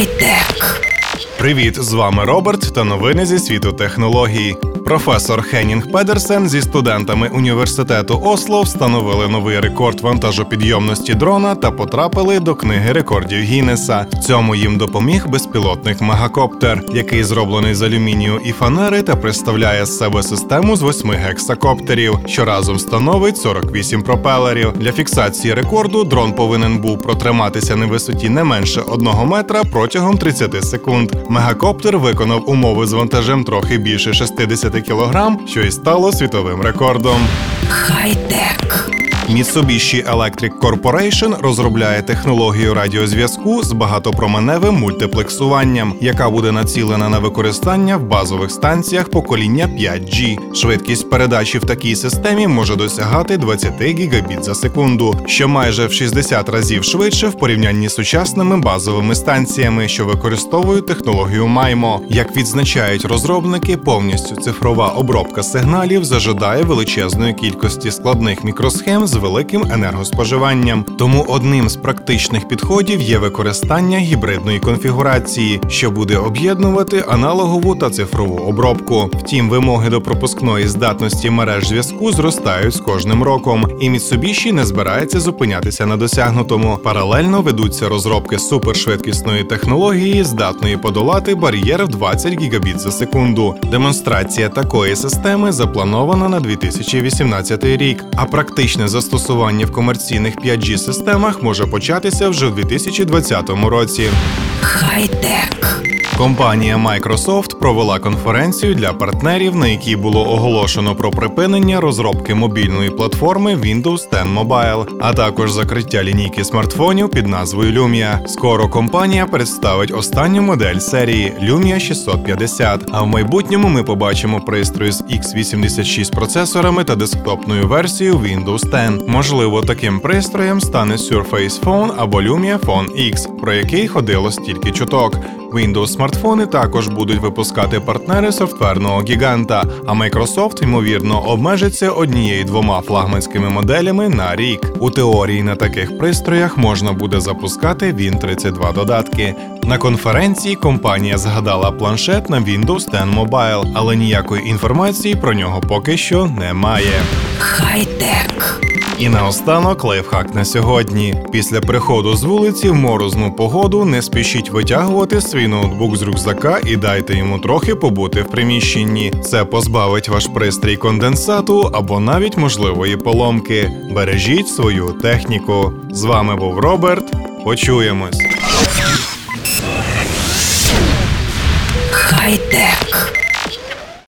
Хай-тек. Привіт, з вами Роберт та новини зі світу технологій. Професор Хеннінг Педерсен зі студентами університету Осло встановили новий рекорд вантажопідйомності дрона та потрапили до книги рекордів Гіннеса. Цьому їм допоміг безпілотник Мегакоптер, який зроблений з алюмінію і фанери та представляє з себе систему з восьми гексакоптерів, що разом становить 48 пропелерів. Для фіксації рекорду дрон повинен був протриматися на висоті не менше одного метра протягом 30 секунд. Мегакоптер виконав умови з вантажем трохи більше 60 кг, що і стало світовим рекордом. Хай-тек. Mitsubishi Electric Corporation розробляє технологію радіозв'язку з багатопроменевим мультиплексуванням, яка буде націлена на використання в базових станціях покоління 5G. Швидкість передачі в такій системі може досягати 20 гігабіт за секунду, що майже в 60 разів швидше в порівнянні з сучасними базовими станціями, що використовують технологію MIMO. Як відзначають розробники, повністю цифрова обробка сигналів зажадає величезної кількості складних мікросхем з великим енергоспоживанням. Тому одним з практичних підходів є використання гібридної конфігурації, що буде об'єднувати аналогову та цифрову обробку. Втім, вимоги до пропускної здатності мереж зв'язку зростають з кожним роком, і Mitsubishi не збирається зупинятися на досягнутому. Паралельно ведуться розробки супершвидкісної технології, здатної подолати бар'єр в 20 гігабіт за секунду. Демонстрація такої системи запланована на 2018 рік, а практичне застосування в комерційних 5G-системах може початися вже в 2020 році. Хай-тек. Компанія Microsoft провела конференцію для партнерів, на якій було оголошено про припинення розробки мобільної платформи Windows 10 Mobile, а також закриття лінійки смартфонів під назвою Lumia. Скоро компанія представить останню модель серії Lumia 650. А в майбутньому ми побачимо пристрої з x86 процесорами та десктопною версією Windows 10. Можливо, таким пристроєм стане Surface Phone або Lumia Phone X, про який ходило стільки чуток. Windows смартфони також будуть випускати партнери софтверного гіганта, а Microsoft, ймовірно, обмежиться однією-двома флагманськими моделями на рік. У теорії на таких пристроях можна буде запускати Win32 додатки. На конференції компанія згадала планшет на Windows 10 Mobile, але ніякої інформації про нього поки що немає. Хай-тек. І наостанок лайфхак на сьогодні. Після приходу з вулиці в морозну погоду не спішіть витягувати свій ноутбук з рюкзака і дайте йому трохи побути в приміщенні. Це позбавить ваш пристрій конденсату або навіть можливої поломки. Бережіть свою техніку. З вами був Роберт. Почуємось. Хай-тек.